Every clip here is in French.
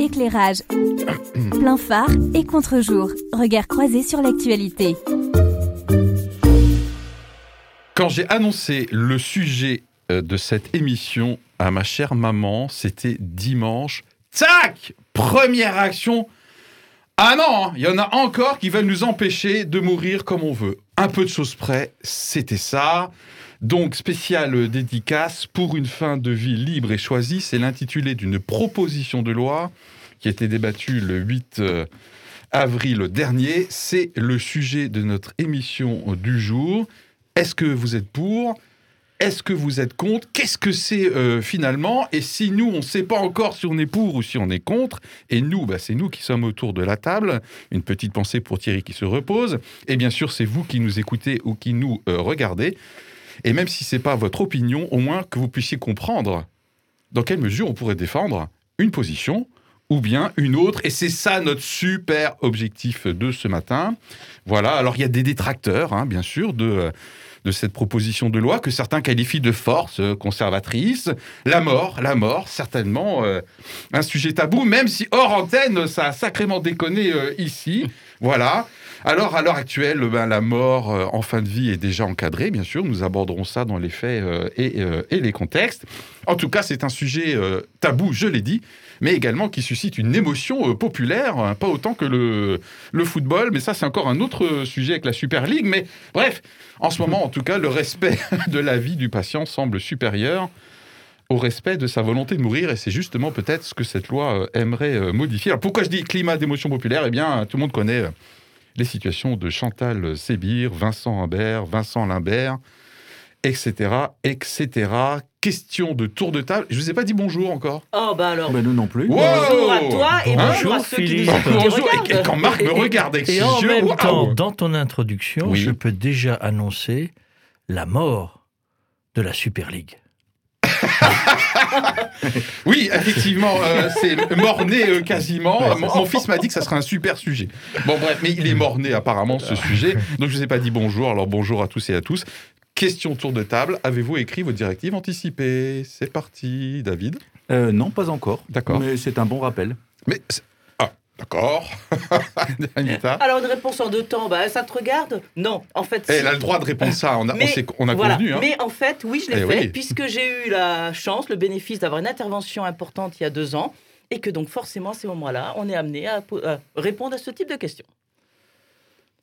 éclairage, plein phare et contre-jour. Regard croisé sur l'actualité. Quand j'ai annoncé le sujet euh, de cette émission à ma chère maman, c'était dimanche. Tac Première réaction. Ah non, hein, il y en a encore qui veulent nous empêcher de mourir comme on veut. Un peu de choses près, c'était ça. Donc, spéciale dédicace pour une fin de vie libre et choisie, c'est l'intitulé d'une proposition de loi qui a été débattue le 8 euh, avril dernier. C'est le sujet de notre émission du jour. Est-ce que vous êtes pour? Est-ce que vous êtes contre? Qu'est-ce que c'est euh, finalement? Et si nous, on ne sait pas encore si on est pour ou si on est contre, et nous, bah, c'est nous qui sommes autour de la table, une petite pensée pour Thierry qui se repose, et bien sûr, c'est vous qui nous écoutez ou qui nous euh, regardez. Et même si ce n'est pas votre opinion, au moins que vous puissiez comprendre dans quelle mesure on pourrait défendre une position ou bien une autre. Et c'est ça notre super objectif de ce matin. Voilà, alors il y a des détracteurs, hein, bien sûr, de, de cette proposition de loi que certains qualifient de force euh, conservatrice. La mort, la mort, certainement euh, un sujet tabou, même si hors antenne, ça a sacrément déconné euh, ici. Voilà. Alors, à l'heure actuelle, ben, la mort euh, en fin de vie est déjà encadrée, bien sûr. Nous aborderons ça dans les faits euh, et, euh, et les contextes. En tout cas, c'est un sujet tabou, je l'ai dit, mais également qui suscite une émotion populaire, hein, pas autant que le, le football. Mais ça, c'est encore un autre sujet avec la Super League. Mais bref, en ce moment, en tout cas, le respect de la vie du patient semble supérieur au respect de sa volonté de mourir, et c'est justement peut-être ce que cette loi aimerait modifier. Alors pourquoi je dis climat d'émotion populaire? Eh bien, tout le monde connaît les situations de Chantal Sébir, Vincent Humbert, Vincent Limbert, etc., etc. Question de tour de table. Je vous ai pas dit bonjour encore. Oh bah alors. Bah, nous non plus. Wow Bonjour à toi et Hein bonjour à ceux qui nous qui Bonjour. Et, et regardent. quand Marc me regarde avec Et ses en yeux, même waouh temps, dans ton introduction, Oui. je peux déjà annoncer la mort de la Super League. Oui, effectivement, euh, c'est mort-né euh, quasiment. Mon, mon fils m'a dit que ça serait un super sujet. Bon, bref, mais il est mort-né apparemment, ce sujet. Donc, je ne vous ai pas dit bonjour. Alors, bonjour à tous et à tous. Question tour de table. Avez-vous écrit vos directives anticipées? C'est parti, David. Euh, non, pas encore. D'accord. Mais c'est un bon rappel. Mais. D'accord. Alors une réponse en deux temps, bah ça te regarde Non, en fait. si. Elle a le droit de répondre ça. On a, Mais s'est- on a Voilà. convenu. Hein. Mais en fait, oui, je l'ai Eh fait, oui. puisque j'ai eu la chance, le bénéfice d'avoir une intervention importante il y a deux ans, et que donc forcément, à ces moments-là, on est amené à répondre à ce type de questions.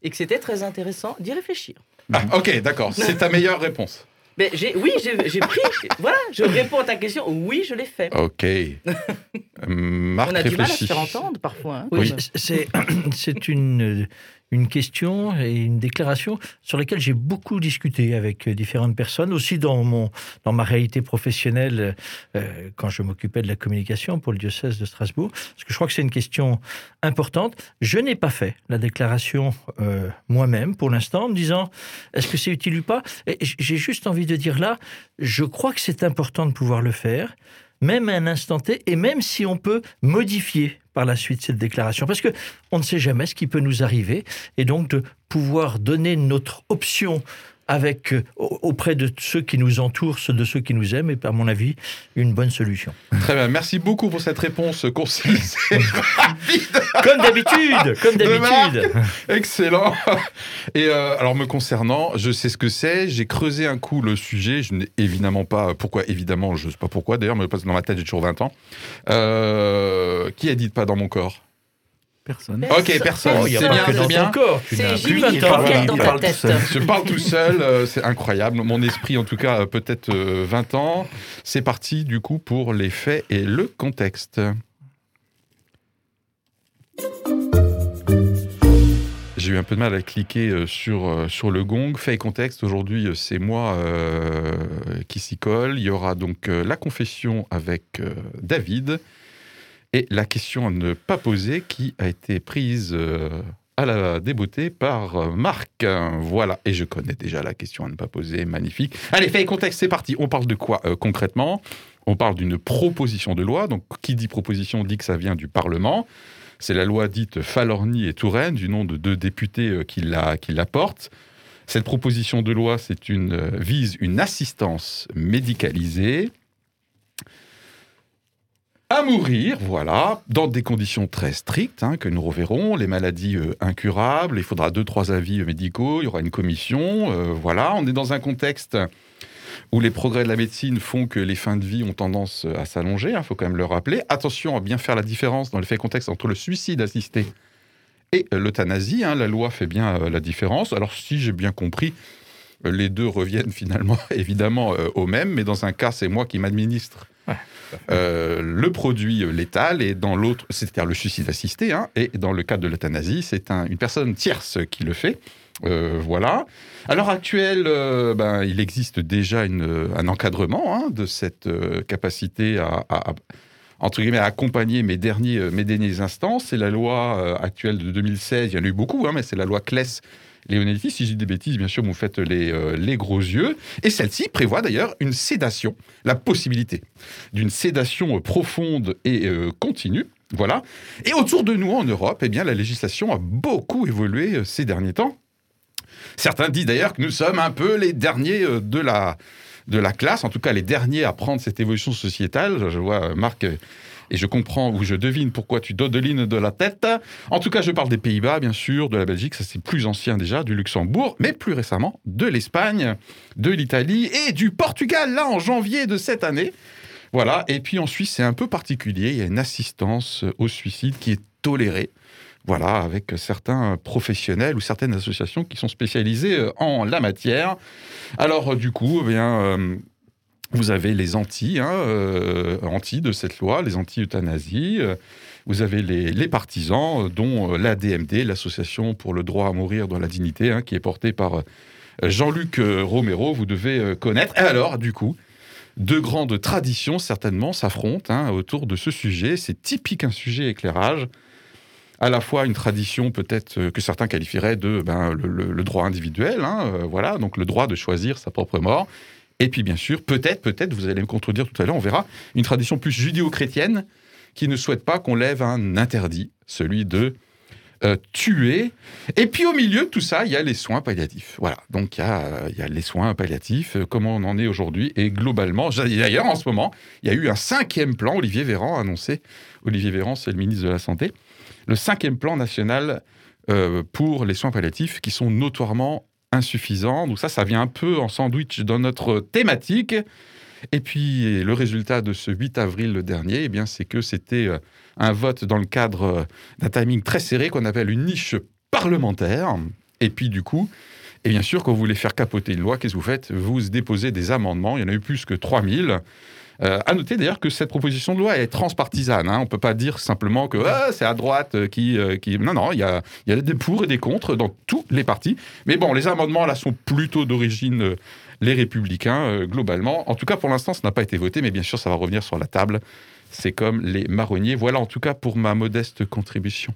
Et que c'était très intéressant d'y réfléchir. Ah, ok, d'accord. C'est ta meilleure réponse. Mais j'ai, oui, j'ai, j'ai pris. voilà, je réponds à ta question. Oui, je l'ai fait. Ok. Marc on a du mal à se faire entendre parfois. hein. Oui, c'est c'est une, une question et une déclaration sur laquelle j'ai beaucoup discuté avec différentes personnes, aussi dans, mon, dans ma réalité professionnelle euh, quand je m'occupais de la communication pour le diocèse de Strasbourg, parce que je crois que c'est une question importante. Je n'ai pas fait la déclaration euh, moi-même pour l'instant en me disant est-ce que c'est utile ou pas? J'ai juste envie de dire là, je crois que c'est important de pouvoir le faire même à un instant T, et même si on peut modifier par la suite cette déclaration, parce que on ne sait jamais ce qui peut nous arriver, et donc de pouvoir donner notre option avec euh, au- auprès de ceux qui nous entourent, ceux de ceux qui nous aiment, est à mon avis une bonne solution. Très bien. Merci beaucoup pour cette réponse concise et rapide. Comme d'habitude, comme d'habitude. Excellent. Et euh, alors me concernant, je sais ce que c'est. J'ai creusé un coup le sujet. Je n'ai évidemment pas pourquoi. Évidemment, je ne sais pas pourquoi. D'ailleurs, mais parce que dans ma tête, j'ai toujours 20 ans. Euh, qui a dit de pas dans mon corps? Personne. Ok, personne. Oh, il y a c'est bien, c'est bien. C'est n'as plus Jimmy 20 qui parle dans ta tête. Je parle tout seul, euh, c'est incroyable. Mon esprit, en tout cas, a peut-être euh, 20 ans. C'est parti, du coup, pour les faits et le contexte. J'ai eu un peu de mal à cliquer euh, sur, euh, sur le gong. Fait et contexte, aujourd'hui, euh, c'est moi euh, qui s'y colle. Il y aura donc euh, la confession avec euh, David et la question à ne pas poser qui a été prise euh, à la débeauté par euh, Marc. Voilà, et je connais déjà la question à ne pas poser. Magnifique. Allez, fait contexte, c'est parti. On parle de quoi euh, concrètement? On parle d'une proposition de loi. Donc, qui dit proposition dit que ça vient du Parlement. C'est la loi dite Falorni et Touraine, du nom de deux députés qui la, qui portent. Cette proposition de loi c'est une, vise une assistance médicalisée. À mourir, voilà, dans des conditions très strictes hein, que nous reverrons, les maladies euh, incurables, il faudra deux, trois avis euh, médicaux, il y aura une commission, euh, voilà, on est dans un contexte où les progrès de la médecine font que les fins de vie ont tendance à s'allonger, il faut quand même le rappeler. Attention à bien faire la différence dans le fait contexte entre le suicide assisté et l'euthanasie, hein, la loi fait bien la différence. Alors si j'ai bien compris, les deux reviennent finalement évidemment au même, mais dans un cas, c'est moi qui m'administre euh, le produit létal et dans l'autre, c'est-à-dire le suicide assisté, hein, et dans le cas de l'euthanasie, c'est une personne tierce qui le fait. Euh, voilà. À l'heure actuelle, euh, ben, il existe déjà un encadrement hein, de cette capacité à, entre guillemets, accompagner mes derniers, mes derniers instants. C'est la loi actuelle de 2016, il y en a eu beaucoup, hein, mais c'est la loi CLES Léonetti, si je dis des bêtises, bien sûr, vous faites les, euh, les gros yeux. Et celle-ci prévoit d'ailleurs une sédation, la possibilité d'une sédation profonde et euh, continue. Voilà. Et autour de nous en Europe, eh bien, la législation a beaucoup évolué euh, ces derniers temps. Certains disent d'ailleurs que nous sommes un peu les derniers de la, de la classe, en tout cas les derniers à prendre cette évolution sociétale. Je vois Marc et je comprends ou je devine pourquoi tu dodelines de la tête. En tout cas, je parle des Pays-Bas, bien sûr, de la Belgique, ça c'est plus ancien déjà, du Luxembourg, mais plus récemment de l'Espagne, de l'Italie et du Portugal, là en janvier de cette année. Voilà, et puis en Suisse, c'est un peu particulier, il y a une assistance au suicide qui est tolérée. Voilà, avec certains professionnels ou certaines associations qui sont spécialisées en la matière. Alors, du coup, eh bien, euh, vous avez les anti, hein, euh, anti de cette loi, les anti-euthanasie. Euh, vous avez les, partisans, euh, dont l'ADMD, l'Association pour le droit à mourir dans la dignité, hein, qui est portée par Jean-Luc Romero, vous devez connaître. Et alors, du coup, deux grandes traditions, certainement, s'affrontent hein, autour de ce sujet. C'est typique un sujet éclairage. À la fois une tradition peut-être que certains qualifieraient de ben, le, droit individuel, voilà, donc le droit de choisir sa propre mort, et puis, bien sûr, peut-être, peut-être, vous allez me contredire tout à l'heure, on verra, une tradition plus judéo-chrétienne qui ne souhaite pas qu'on lève un interdit, celui de euh, tuer. Et puis, au milieu de tout ça, il y a les soins palliatifs. Voilà, donc il y a, les soins palliatifs, euh, comment on en est aujourd'hui. Et globalement, d'ailleurs, en ce moment, il y a eu un cinquième plan, Olivier Véran a annoncé, Olivier Véran, c'est le ministre de la Santé, le cinquième plan national euh, pour les soins palliatifs qui sont notoirement insuffisant. Donc ça, ça vient un peu en sandwich dans notre thématique. Et puis le résultat de ce 8 avril dernier, eh bien, c'est que c'était euh, un vote dans le cadre euh, d'un timing très serré qu'on appelle une niche parlementaire. Et puis du coup, et bien sûr, quand vous voulez faire capoter une loi, qu'est-ce que vous faites? Vous déposez des amendements. Il y en a eu plus que 3000. Euh, à noter d'ailleurs que cette proposition de loi est transpartisane. Hein. On ne peut pas dire simplement que ah, c'est à droite euh, qui, euh, qui... Non, non, il y a, y a des pour et des contre dans tous les partis. Mais bon, les amendements là sont plutôt d'origine les républicains, globalement. En tout cas, pour l'instant, ça n'a pas été voté, mais bien sûr, ça va revenir sur la table. C'est comme les marronniers. Voilà en tout cas pour ma modeste contribution.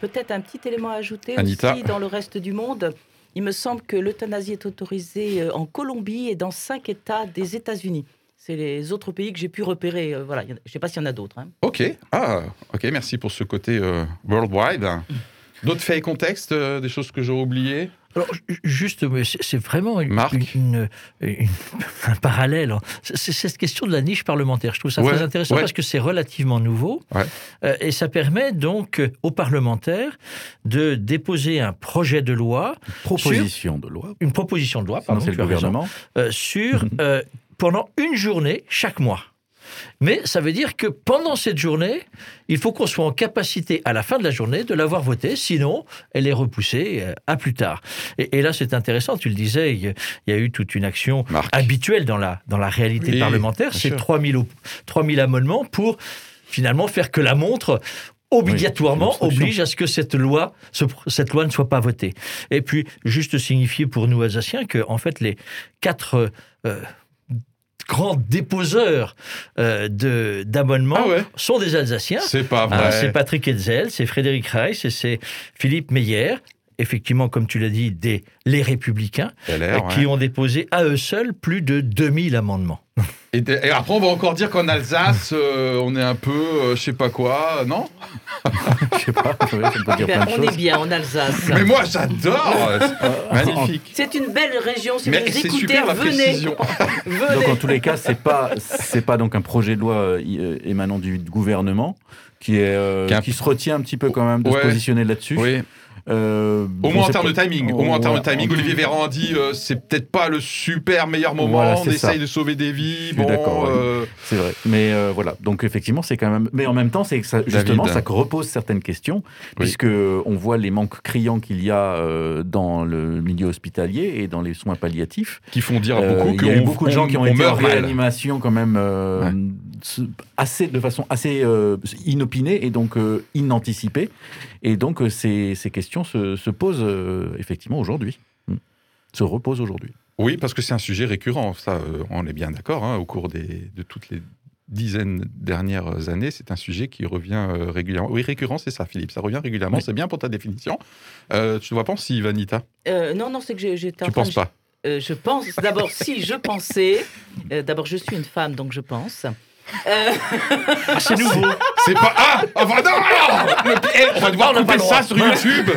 Peut-être un petit élément à ajouter Anita. aussi dans le reste du monde. Il me semble que l'euthanasie est autorisée euh, en Colombie et dans cinq États des États-Unis. C'est les autres pays que j'ai pu repérer. Euh, voilà, je ne sais pas s'il y en a d'autres. Hein. Ok, ah, ok, merci pour ce côté euh, worldwide. D'autres faits et contextes, des choses que j'ai oubliées? Alors, juste, c'est vraiment une, un parallèle. C'est cette question de la niche parlementaire. Je trouve ça très intéressant parce que c'est relativement nouveau. Euh, et ça permet donc aux parlementaires de déposer un projet de loi. proposition de loi. Une proposition de loi, pardon, c'est le gouvernement. Euh, sur, euh, pendant une journée chaque mois. Mais ça veut dire que pendant cette journée, il faut qu'on soit en capacité, à la fin de la journée, de l'avoir votée, sinon elle est repoussée euh, à plus tard. Et, là, c'est intéressant, tu le disais, il y, a eu toute une action habituelle dans la, dans la réalité parlementaire, c'est 3000, 3000 amendements pour finalement faire que la montre obligatoirement oblige à ce que cette loi, cette loi ne soit pas votée. Et puis, juste signifier pour nous Alsaciens que, en fait, les quatre euh, grands déposeurs euh, de d'abonnements ah sont des Alsaciens. C'est pas vrai. Ah, c'est Patrick Hetzel, c'est Frédéric Reiss et c'est Philippe Meyer. Effectivement, comme tu l'as dit, des, les Républicains, LR, qui ont déposé à eux seuls plus de 2000 amendements. Et, de- et après, on va encore dire qu'en Alsace, euh, on est un peu, euh, je sais pas quoi, non? Je sais pas, oui, ça peut dire Ben, plein de on est bien en Alsace. Mais moi, j'adore Magnifique. C'est une belle région. Si Mais vous écoutez, super la venez. précision. venez. Donc en tous les cas, c'est pas c'est pas donc un projet de loi euh, i- euh, émanant du gouvernement qui est euh, Qui se retient un petit peu quand même de Ouais. se positionner là-dessus. Oui, Euh, au moins en termes de timing. Au moins en termes de timing, Olivier Véran a dit euh, c'est peut-être pas le super meilleur moment. Voilà, on ça. essaye de sauver des vies. Bon, d'accord, euh, C'est vrai. Mais euh, voilà. Donc effectivement, c'est quand même. Mais en même temps, c'est que ça, justement, David. ça repose certaines questions, puisque on voit les manques criants qu'il y a dans le milieu hospitalier et dans les soins palliatifs. qui font dire à beaucoup il y a eu qu'on beaucoup de gens on- qui ont on été en réanimation quand même Ouais. assez de façon assez inopinée et donc inanticipée. Et donc euh, ces, ces questions se, se posent euh, effectivement aujourd'hui, Mm. se reposent aujourd'hui. Oui, parce que c'est un sujet récurrent. Ça, euh, on est bien d'accord. hein, au cours des, de toutes les dizaines dernières années, c'est un sujet qui revient euh, régulièrement. Oui, récurrent, c'est ça, Philippe. Ça revient régulièrement. Oui. C'est bien pour ta définition. Euh, tu ne vois pas si, Vanita? Euh, non, non, c'est que j'ai- j'étais en Tu train penses de- pas? Euh, je pense. D'abord, si je pensais. euh, D'abord, je suis une femme, donc je pense. Euh, Ah, c'est nouveau. C'est pas. Ah Ah, non Le pi- eh, On va devoir On n'a pas couper le ça sur YouTube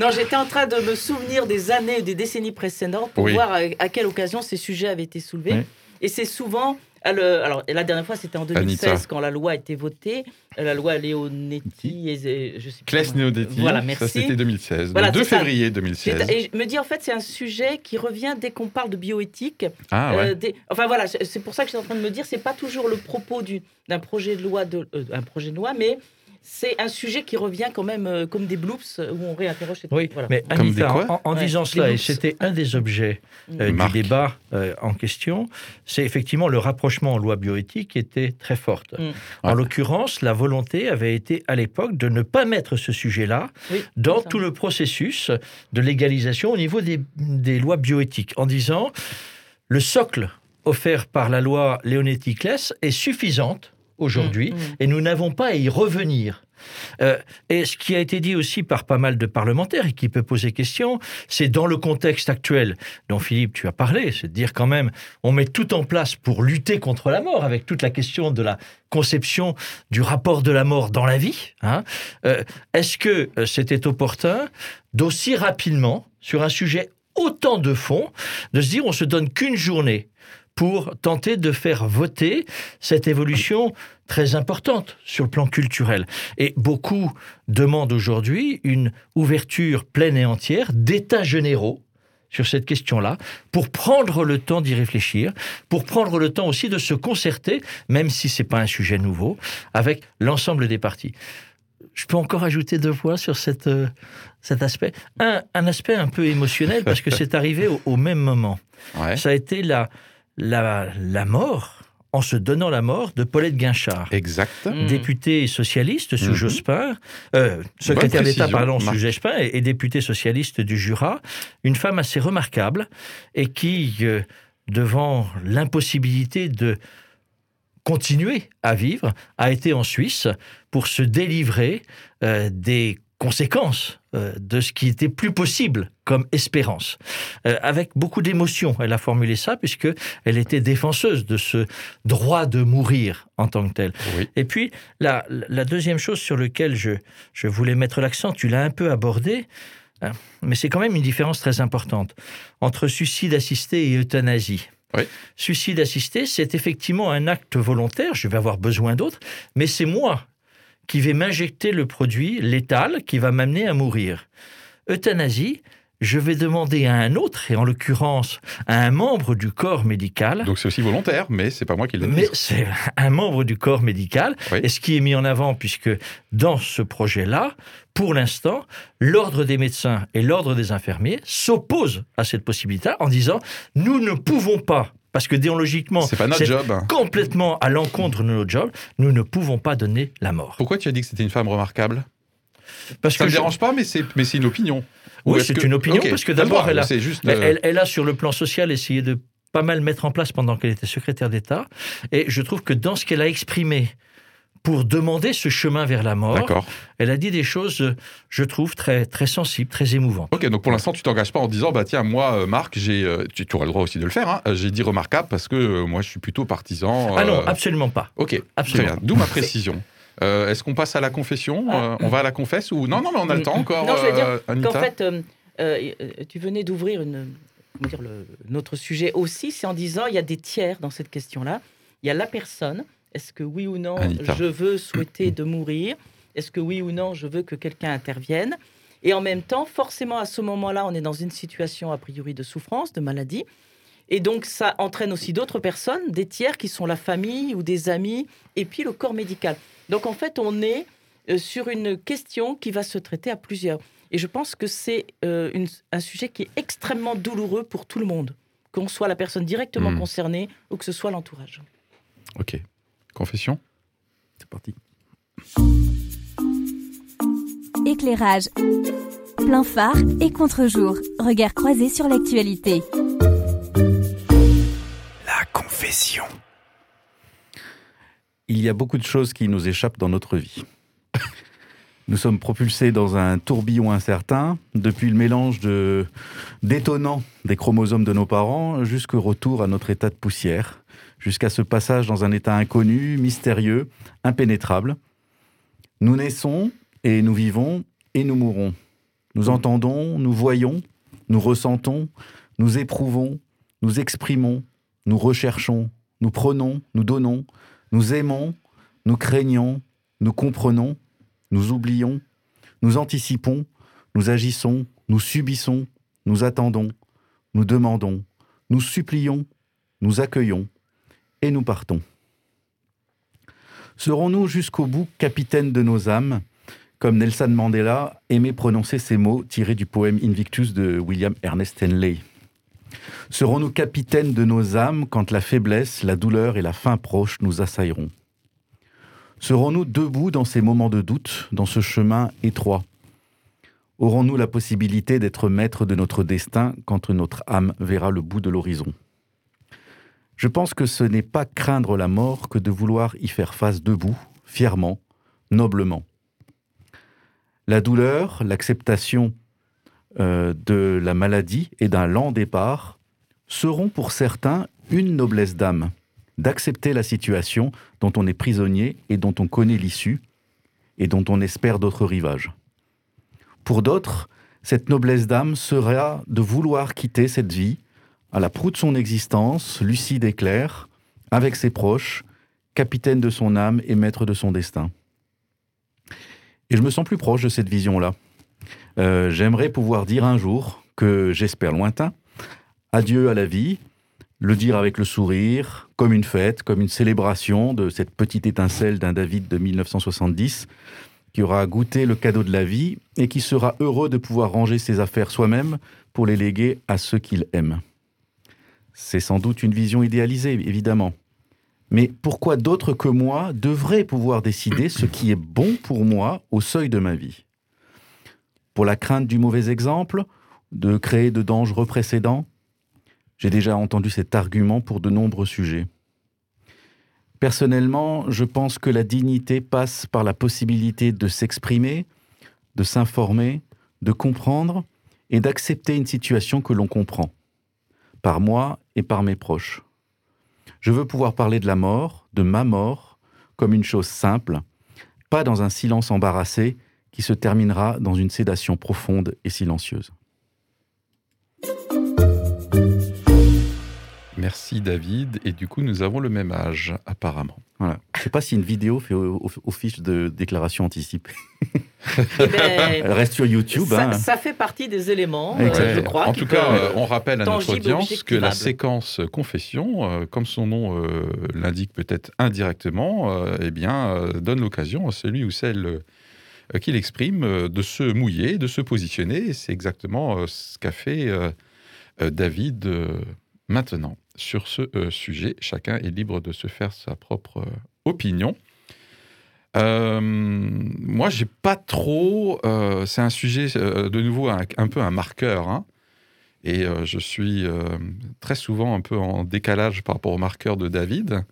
non, j'étais en train de me souvenir des années et des décennies précédentes pour Oui. voir à, à quelle occasion ces sujets avaient été soulevés. Oui. Et c'est souvent. Le- alors, la dernière fois, c'était en 2016 Anita. quand la loi a été votée. euh, La loi Leonetti et, et je sais Claes Neodetti. Voilà, Ça, merci. c'était 2016. Voilà, le 2 c'est ça. février C'est- 2016. Et je me dis, en fait, c'est un sujet qui revient dès qu'on parle de bioéthique. Ah ouais. Euh, des- Enfin voilà, c'est pour ça que je suis en train de me dire, c'est pas toujours le propos du- d'un projet de loi, de, euh, un projet de loi, mais c'est un sujet qui revient quand même euh, comme des bloops euh, où on réinterroge. cette- Oui, voilà. mais Comme des Anita, quoi en, en Ouais, disant cela, et c'était un des objets euh, du débat euh, en question, c'est effectivement le rapprochement en loi bioéthique qui était très forte. Mm. En Ouais. l'occurrence, la volonté avait été à l'époque de ne pas mettre ce sujet-là Oui, dans tout le processus de légalisation au niveau des, des lois bioéthiques, en disant le socle offert par la loi Leonetti-Claes est suffisante aujourd'hui Mm, mm. et nous n'avons pas à y revenir. Euh, et ce qui a été dit aussi par pas mal de parlementaires et qui peut poser question, c'est dans le contexte actuel dont Philippe tu as parlé, c'est de dire quand même on met tout en place pour lutter contre la mort avec toute la question de la conception du rapport de la mort dans la vie. hein. Euh, Est-ce que euh, c'était opportun d'aussi rapidement sur un sujet autant de fond de se dire on se donne qu'une journée pour tenter de faire voter cette évolution très importante sur le plan culturel. Et beaucoup demandent aujourd'hui une ouverture pleine et entière d'états généraux sur cette question-là, pour prendre le temps d'y réfléchir, pour prendre le temps aussi de se concerter, même si ce n'est pas un sujet nouveau, avec l'ensemble des partis. Je peux encore ajouter deux points sur cette, euh, cet aspect. Un, un aspect un peu émotionnel, parce que c'est arrivé au, au même moment. Ouais. Ça a été la, la, la mort, en se donnant la mort, de Paulette Guinchard Exact. Mm. députée socialiste sous Mhm. Jospin, euh, secrétaire d'État, pardon, sous Marc. Jospin, et, et députée socialiste du Jura, une femme assez remarquable et qui, euh, devant l'impossibilité de continuer à vivre, a été en Suisse pour se délivrer euh, des conséquences de ce qui était plus possible comme espérance. Euh, avec beaucoup d'émotion, elle a formulé ça, puisque elle était défenseuse de ce droit de mourir en tant que tel. Oui. Et puis, la, la deuxième chose sur laquelle je, je voulais mettre l'accent, tu l'as un peu abordé, hein, mais c'est quand même une différence très importante entre suicide assisté et euthanasie. Oui. Suicide assisté, c'est effectivement un acte volontaire, je vais avoir besoin d'autres, mais c'est moi qui vais m'injecter le produit létal qui va m'amener à mourir. Euthanasie, je vais demander à un autre, et en l'occurrence à un membre du corps médical, Donc c'est aussi volontaire, mais c'est pas moi qui dit. mais c'est un membre du corps médical, Oui. et ce qui est mis en avant, puisque dans ce projet-là, pour l'instant, l'ordre des médecins et l'ordre des infirmiers s'opposent à cette possibilité en disant nous ne pouvons pas, parce que déontologiquement, C'est pas notre job. complètement à l'encontre de notre job, nous ne pouvons pas donner la mort. Pourquoi tu as dit que c'était une femme remarquable? Parce Ça me je- dérange pas, mais c'est mais c'est une opinion. Ou Oui, c'est une opinion, parce que d'abord, elle juste. Euh, elle- elle a, sur le plan social, essayé de pas mal mettre en place pendant qu'elle était secrétaire d'État. Et je trouve que dans ce qu'elle a exprimé pour demander ce chemin vers la mort. Elle a dit des choses, euh, je trouve, très, très sensibles, très émouvantes. Ok, donc pour l'instant, tu t'engages pas en disant, bah tiens, moi, euh, Marc, j'ai, euh, tu, tu auras le droit aussi de le faire, hein, j'ai dit remarquable parce que euh, moi, je suis plutôt partisan. Ah non, absolument pas. Ok, Absolument. très bien. D'où ma précision. Euh, Est-ce qu'on passe à la confession Euh, On va à la confesse ou non Non, mais on a le temps encore. Non, je veux dire euh, Qu'en fait, euh, euh, euh, tu venais d'ouvrir une, comment dire, le, notre sujet aussi, c'est en disant il y a des tiers dans cette question-là. Il y a la personne. Est-ce que oui ou non, Anita. je veux souhaiter de mourir? Est-ce que oui ou non, je veux que quelqu'un intervienne? Et en même temps, forcément, à ce moment-là, on est dans une situation a priori de souffrance, de maladie. Et donc, ça entraîne aussi d'autres personnes, des tiers qui sont la famille ou des amis, et puis le corps médical. Donc, en fait, on est euh, sur une question qui va se traiter à plusieurs. Et je pense que c'est euh, un sujet qui est extrêmement douloureux pour tout le monde, qu'on soit la personne directement Mm. concernée ou que ce soit l'entourage. Ok. Confession C'est parti. Éclairage. Plein phare et contre-jour. Regard croisé sur l'actualité. La confession. Il y a beaucoup de choses qui nous échappent dans notre vie. Nous sommes propulsés dans un tourbillon incertain, depuis le mélange de détonnant des chromosomes de nos parents jusqu'au retour à notre état de poussière, jusqu'à ce passage dans un état inconnu, mystérieux, impénétrable. Nous naissons et nous vivons et nous mourons. Nous entendons, nous voyons, nous ressentons, nous éprouvons, nous exprimons, nous recherchons, nous prenons, nous donnons, nous aimons, nous craignons, nous comprenons, nous oublions, nous anticipons, nous agissons, nous subissons, nous attendons, nous demandons, nous supplions, nous accueillons et nous partons. Serons-nous jusqu'au bout capitaines de nos âmes, comme Nelson Mandela aimait prononcer ces mots tirés du poème Invictus de William Ernest Henley? Serons-nous capitaines de nos âmes quand la faiblesse, la douleur et la faim proche nous assailleront Serons-nous debout dans ces moments de doute, dans ce chemin étroit? Aurons-nous la possibilité d'être maîtres de notre destin quand notre âme verra le bout de l'horizon? Je pense que ce n'est pas craindre la mort que de vouloir y faire face debout, fièrement, noblement. La douleur, l'acceptation euh, de la maladie et d'un lent départ seront pour certains une noblesse d'âme, d'accepter la situation dont on est prisonnier et dont on connaît l'issue et dont on espère d'autres rivages. Pour d'autres, cette noblesse d'âme sera de vouloir quitter cette vie à la proue de son existence, lucide et claire, avec ses proches, capitaine de son âme et maître de son destin. Et je me sens plus proche de cette vision-là. Euh, J'aimerais pouvoir dire un jour que j'espère lointain, adieu à la vie, le dire avec le sourire, comme une fête, comme une célébration de cette petite étincelle d'un David de 1970 qui aura goûté le cadeau de la vie et qui sera heureux de pouvoir ranger ses affaires soi-même pour les léguer à ceux qu'il aime. C'est sans doute une vision idéalisée, évidemment. Mais pourquoi d'autres que moi devraient pouvoir décider ce qui est bon pour moi au seuil de ma vie? Pour la crainte du mauvais exemple, de créer de dangereux précédents J'ai déjà entendu cet argument pour de nombreux sujets. Personnellement, je pense que la dignité passe par la possibilité de s'exprimer, de s'informer, de comprendre et d'accepter une situation que l'on comprend, par moi et par mes proches. Je veux pouvoir parler de la mort, de ma mort, comme une chose simple, pas dans un silence embarrassé qui se terminera dans une sédation profonde et silencieuse. Merci David. Et du coup, nous avons le même âge, apparemment. Voilà. Je ne sais pas si une vidéo fait office de déclaration anticipée. Eh ben, Elle reste sur YouTube. ça, hein. ça fait partie des éléments, euh, je crois. en tout cas, euh, on rappelle à notre audience que la séquence confession, euh, comme son nom euh, l'indique peut-être indirectement, euh, eh bien, euh, donne l'occasion à celui ou celle euh, qui l'exprime euh, de se mouiller, de se positionner. C'est exactement euh, ce qu'a fait euh, euh, David euh, maintenant sur ce euh, sujet. Chacun est libre de se faire sa propre euh, opinion. Euh, moi, j'ai pas trop. euh, c'est un sujet euh, de nouveau un, peu un marqueur, hein. et je suis très souvent un peu en décalage par rapport au marqueur de David.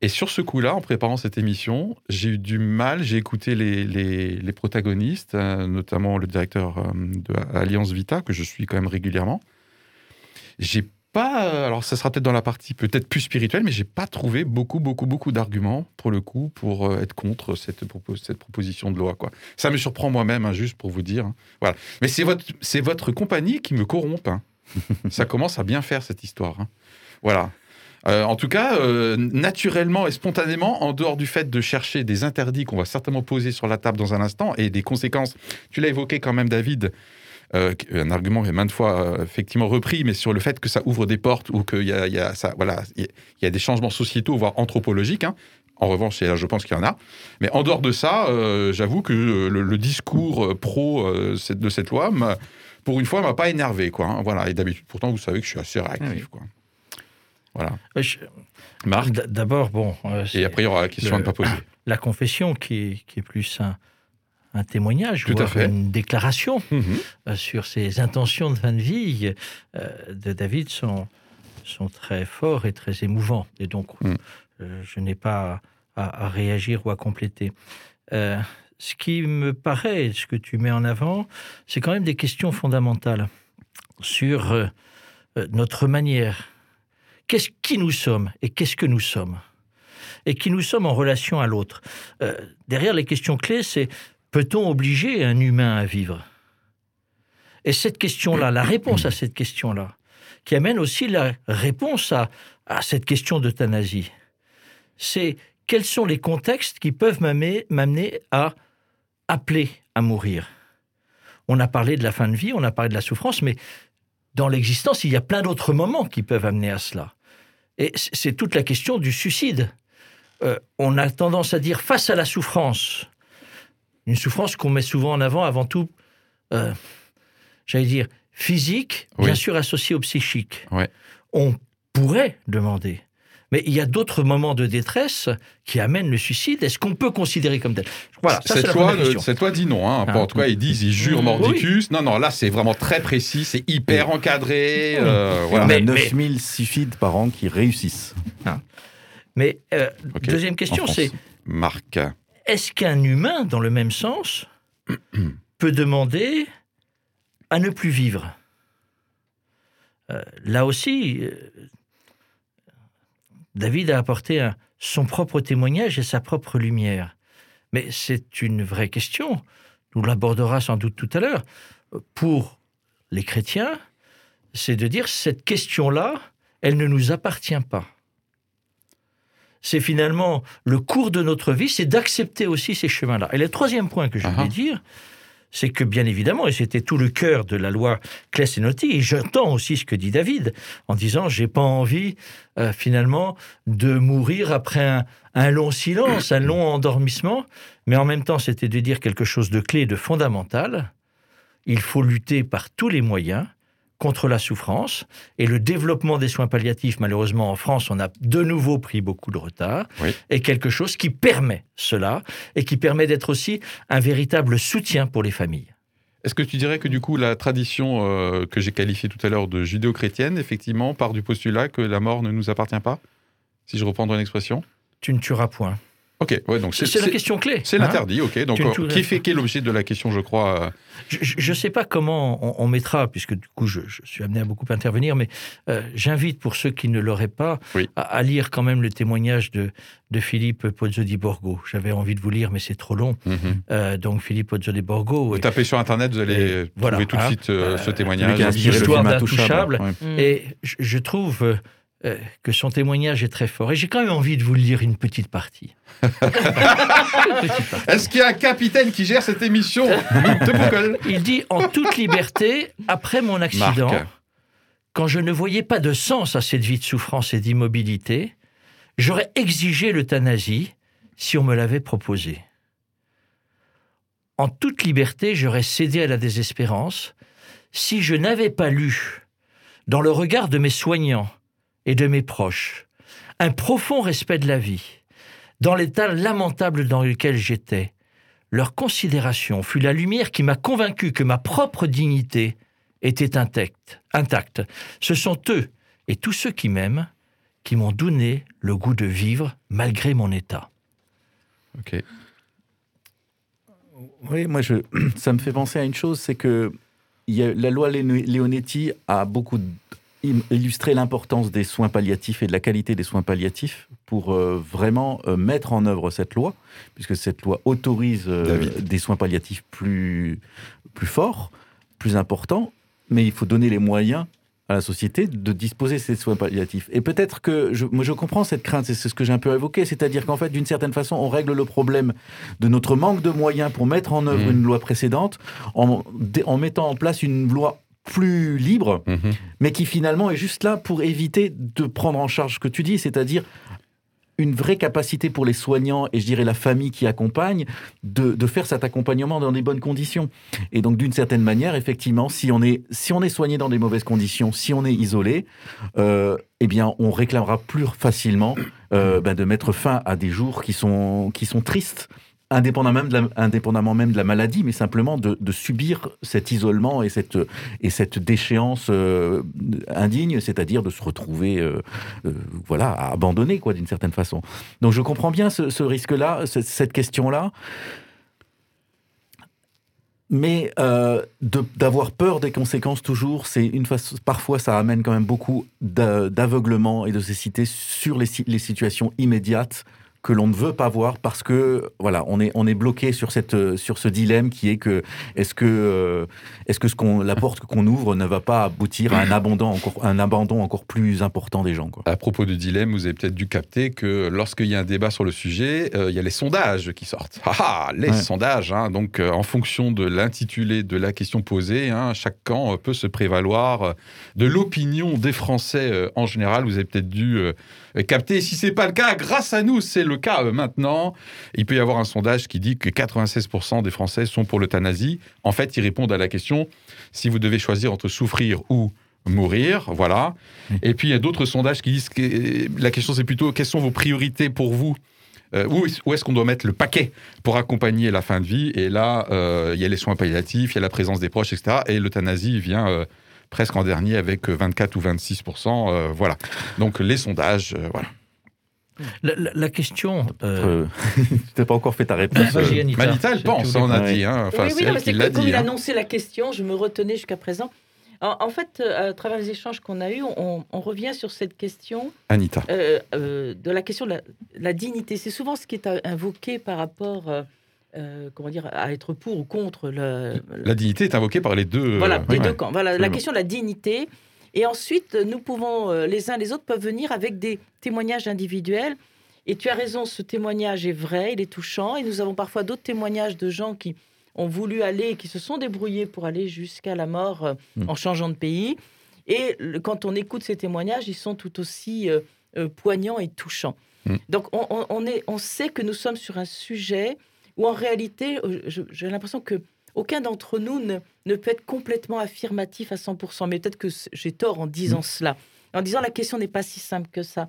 Et sur ce coup-là, en préparant cette émission, j'ai eu du mal, j'ai écouté les, protagonistes, notamment le directeur de Alliance Vita, que je suis quand même régulièrement. J'ai pas, euh, alors ça sera peut-être dans la partie peut-être plus spirituelle, mais j'ai pas trouvé beaucoup, beaucoup, beaucoup d'arguments pour le coup pour euh, être contre cette, propos- cette proposition de loi. Quoi. Ça me surprend moi-même, hein, juste pour vous dire. hein. Voilà. Mais c'est votre, c'est votre compagnie qui me corrompt. hein. ça commence à bien faire cette histoire. Voilà. Euh, en tout cas, euh, naturellement et spontanément, en dehors du fait de chercher des interdits qu'on va certainement poser sur la table dans un instant et des conséquences, tu l'as évoqué quand même, David, euh, un argument qui est maintes fois euh, effectivement repris, mais sur le fait que ça ouvre des portes ou qu'il y a, il y a ça, voilà, il y a- il y a des changements sociétaux, voire anthropologiques. hein. En revanche, et là, je pense qu'il y en a. Mais en dehors de ça, euh, j'avoue que le, le discours pro euh, de cette loi, pour une fois, m'a pas énervé. Quoi, hein. Voilà. Et d'habitude, pourtant, vous savez que je suis assez réactif. Ah oui. Quoi. Voilà. Je- Marc, D'abord, bon, euh, et après, il y aura la question le- ne pas poser. la confession qui est, qui est plus un, un témoignage, Tout voire une déclaration Mhm. euh, sur ses intentions de fin de vie euh, de David sont, sont très forts et très émouvants. Et donc, Mm. euh, je n'ai pas à, à réagir ou à compléter. Euh, ce qui me paraît, ce que tu mets en avant, c'est quand même des questions fondamentales sur euh, notre manière. Qu'est-ce qui nous sommes et qu'est-ce que nous sommes? Et qui nous sommes en relation à l'autre? Euh, derrière les questions clés, c'est peut-on obliger un humain à vivre? Et cette question-là, la réponse à cette question-là, qui amène aussi la réponse à, cette question d'euthanasie, c'est quels sont les contextes qui peuvent m'amener à appeler à mourir? On a parlé de la fin de vie, on a parlé de la souffrance, mais dans l'existence, il y a plein d'autres moments qui peuvent amener à cela. Et c'est toute la question du suicide. Euh, on a tendance à dire face à la souffrance, une souffrance qu'on met souvent en avant avant tout, euh, j'allais dire, physique, bien Oui. sûr associée au psychique. Ouais. On pourrait demander. Mais il y a d'autres moments de détresse qui amènent le suicide. Est-ce qu'on peut considérer comme tel? Voilà, ça cette, loi, cette loi dit non. Hein. Ah. En tout cas, ils disent, ils jurent Oui. mordicus. Non, non, là, c'est vraiment très précis, c'est hyper encadré. euh, On voilà. Mais- a 9000 suicides par an qui réussissent. Mais euh, deuxième question, c'est Marc. Est-ce qu'un humain, dans le même sens, peut demander à ne plus vivre? Euh, Là aussi, euh, David a apporté un- son propre témoignage et sa propre lumière. Mais c'est une vraie question. Nous l'abordera sans doute tout à l'heure. Pour les chrétiens, c'est de dire cette question-là, elle ne nous appartient pas c'est finalement le cours de notre vie, c'est d'accepter aussi ces chemins-là. Et le troisième point que je voulais ah. dire, c'est que bien évidemment, et c'était tout le cœur de la loi Claes-Enotti, et j'entends aussi ce que dit David, en disant, j'ai pas envie euh, finalement de mourir après un, un long silence, un long endormissement, mais en même temps, c'était de dire quelque chose de clé, de fondamental. Il faut lutter par tous les moyens contre la souffrance et le développement des soins palliatifs, malheureusement en France, on a de nouveau pris beaucoup de retard, Oui. est quelque chose qui permet cela et qui permet d'être aussi un véritable soutien pour les familles. Est-ce que tu dirais que du coup, la tradition euh, que j'ai qualifiée tout à l'heure de judéo-chrétienne, effectivement, part du postulat que la mort ne nous appartient pas? Si je reprends ton expression Tu ne tueras point. Ok, ouais, donc C'est la question clé. c'est hein. l'interdit, ok. Donc, euh, qui fait quel l'objet de la question, je crois euh, Je ne sais pas comment on, on mettra, puisque du coup je, je suis amené à beaucoup intervenir, mais euh, j'invite pour ceux qui ne l'auraient pas Oui. à, à lire quand même le témoignage de, de Philippe Pozzo di Borgo. J'avais envie de vous lire, mais c'est trop long. mhm. Euh, donc Philippe Pozzo di Borgo. Vous et- tapez sur Internet, vous allez trouver voilà, tout de hein. suite euh, ce témoignage. Qui L'histoire d'Intouchable. Intouchable. Ouais. Et je, je trouve euh, que son témoignage est très fort. Et j'ai quand même envie de vous le lire une petite partie. Est-ce qu'il y a un capitaine qui gère cette émission Il dit en toute liberté, après mon accident, Marc. quand je ne voyais pas de sens à cette vie de souffrance et d'immobilité, j'aurais exigé l'euthanasie si on me l'avait proposée. En toute liberté, j'aurais cédé à la désespérance si je n'avais pas lu, dans le regard de mes soignants et de mes proches, un profond respect de la vie, dans l'état lamentable dans lequel j'étais, leur considération fut la lumière qui m'a convaincu que ma propre dignité était intacte. intacte. Ce sont eux et tous ceux qui m'aiment qui m'ont donné le goût de vivre malgré mon état. Ok. Oui, moi, ça me fait penser à une chose, c'est que la loi Leonetti a beaucoup illustré l'importance des soins palliatifs et de la qualité des soins palliatifs pour euh, vraiment euh, mettre en œuvre cette loi, puisque cette loi autorise euh, des soins palliatifs plus, plus forts, plus importants, mais il faut donner les moyens à la société de disposer de ces soins palliatifs. Et peut-être que je, moi je comprends cette crainte, c'est ce que j'ai un peu évoqué, c'est-à-dire qu'en fait, d'une certaine façon, on règle le problème de notre manque de moyens pour mettre en œuvre Mhm. une loi précédente en mettant en place une loi plus libre, Mhm. mais qui finalement est juste là pour éviter de prendre en charge ce que tu dis, c'est-à-dire une vraie capacité pour les soignants et je dirais la famille qui accompagne de, de faire cet accompagnement dans des bonnes conditions. Et donc d'une certaine manière, effectivement, si on est, si on est soigné dans des mauvaises conditions, si on est isolé, euh, eh bien on réclamera plus facilement euh, ben, de mettre fin à des jours qui sont, qui sont tristes. Indépendamment même, de la, indépendamment même de la maladie, mais simplement de, de subir cet isolement et cette, et cette déchéance euh, indigne, c'est-à-dire de se retrouver euh, euh, voilà, abandonné quoi, d'une certaine façon. Donc je comprends bien ce, risque-là, ce- cette question-là. Mais d'avoir peur des conséquences toujours, c'est une façon, parfois ça amène quand même beaucoup d'a- d'aveuglement et de cécité sur les, les situations immédiates que l'on ne veut pas voir parce que voilà on est on est bloqué sur cette sur ce dilemme qui est que est-ce que euh, est-ce que ce qu'on la porte qu'on ouvre ne va pas aboutir à un abandon encore un abandon encore plus important des gens quoi. À propos du dilemme, vous avez peut-être dû capter que lorsqu'il y a un débat sur le sujet, euh, il y a les sondages qui sortent. Ah, ah, les Ouais. sondages. hein. donc, euh, en fonction de l'intitulé de la question posée, hein, chaque camp peut se prévaloir de l'opinion des Français en général. Vous avez peut-être dû euh, capter. Si c'est pas le cas, grâce à nous, c'est le cas euh, maintenant. Il peut y avoir un sondage qui dit que 96% des Français sont pour l'euthanasie. En fait, ils répondent à la question si vous devez choisir entre souffrir ou mourir, voilà. Et puis il y a d'autres sondages qui disent que la question c'est plutôt quelles sont vos priorités pour vous? Euh, où est- où est-ce qu'on doit mettre le paquet pour accompagner la fin de vie? Et là, euh, il y a les soins palliatifs, il y a la présence des proches, etc. Et l'euthanasie vient euh, presque en dernier avec euh, 24 ou 26% euh, Voilà. Donc les sondages, euh, voilà. La, la- la question. euh, Euh, tu n'as pas encore fait ta réponse. Euh, Anita. Manita, elle pense, on a Ouais. dit. Hein. Enfin, oui, oui, non, mais que comme dit. il hein. annonçait la question, je me retenais jusqu'à présent. En, en fait, euh, à travers les échanges qu'on a eus, on, on revient sur cette question Anita. euh, euh, de la question de la, la dignité. C'est souvent ce qui est euh, invoqué par rapport, euh, comment dire, à être pour ou contre le, La dignité est invoquée par les deux. euh, voilà, les ouais. deux camps. Voilà, la question de la dignité. Et ensuite, nous pouvons, euh, les uns les autres peuvent venir avec des témoignages individuels. Et tu as raison, ce témoignage est vrai, il est touchant. Et nous avons parfois d'autres témoignages de gens qui ont voulu aller, qui se sont débrouillés pour aller jusqu'à la mort Mm. en changeant de pays. Et quand on écoute ces témoignages, ils sont tout aussi euh, poignants et touchants. Mm. Donc on, on- on est, on sait que nous sommes sur un sujet où en réalité, euh, j'ai l'impression que aucun d'entre nous ne, ne peut être complètement affirmatif à 100%. Mais peut-être que j'ai tort en disant cela. En disant la question n'est pas si simple que ça.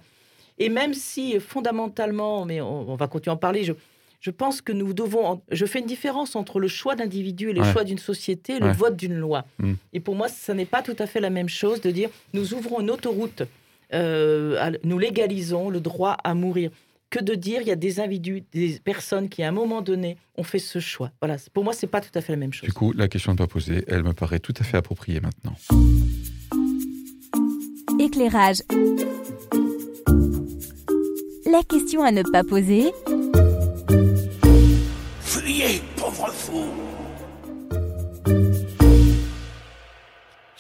Et même si euh, fondamentalement, mais on, on va continuer à en parler, je, je pense que nous devons. Je fais une différence entre le choix d'individu et le Ouais. choix d'une société et le Ouais. vote d'une loi. Mm. Et pour moi, ça n'est pas tout à fait la même chose de dire nous ouvrons une autoroute, euh, nous légalisons le droit à mourir. Que de dire il y a des individus, des personnes qui à un moment donné ont fait ce choix. Voilà, pour moi, c'est pas tout à fait la même chose. Du coup, la question n'est pas posée. Elle me paraît tout à fait appropriée maintenant. Éclairage. La question à ne pas poser Fuyez, pauvre fou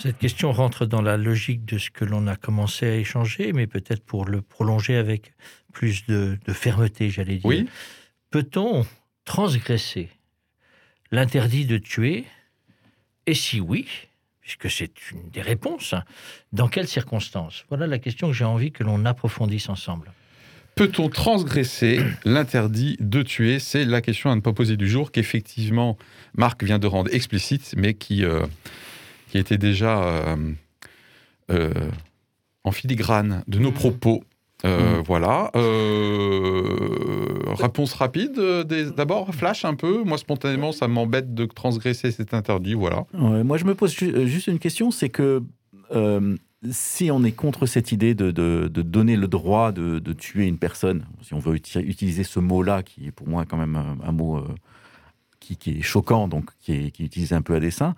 Cette question rentre dans la logique de ce que l'on a commencé à échanger, mais peut-être pour le prolonger avec plus de, de fermeté, j'allais dire. Oui Peut-on transgresser l'interdit de tuer? Et si oui, puisque c'est une des réponses, hein, dans quelles circonstances? Voilà la question que j'ai envie que l'on approfondisse ensemble. Peut-on transgresser l'interdit de tuer? C'est la question à ne pas poser du jour qu'effectivement Marc vient de rendre explicite, mais qui, euh, qui était déjà euh, euh, en filigrane de nos Mhm. propos. Euh, Mhm. Voilà. Euh, réponse rapide euh, d'abord, flash un peu. Moi, spontanément, ça m'embête de transgresser cet interdit. Voilà. Ouais, moi, je me pose ju- juste une question, c'est que euh, si on est contre cette idée de, de- de donner le droit de, de tuer une personne, si on veut uti- utiliser ce mot-là, qui est pour moi quand même un, un mot qui, qui est choquant, donc qui est, qui est utilisé un peu à dessein,